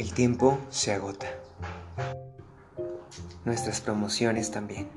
El tiempo se agota. Nuestras promociones también.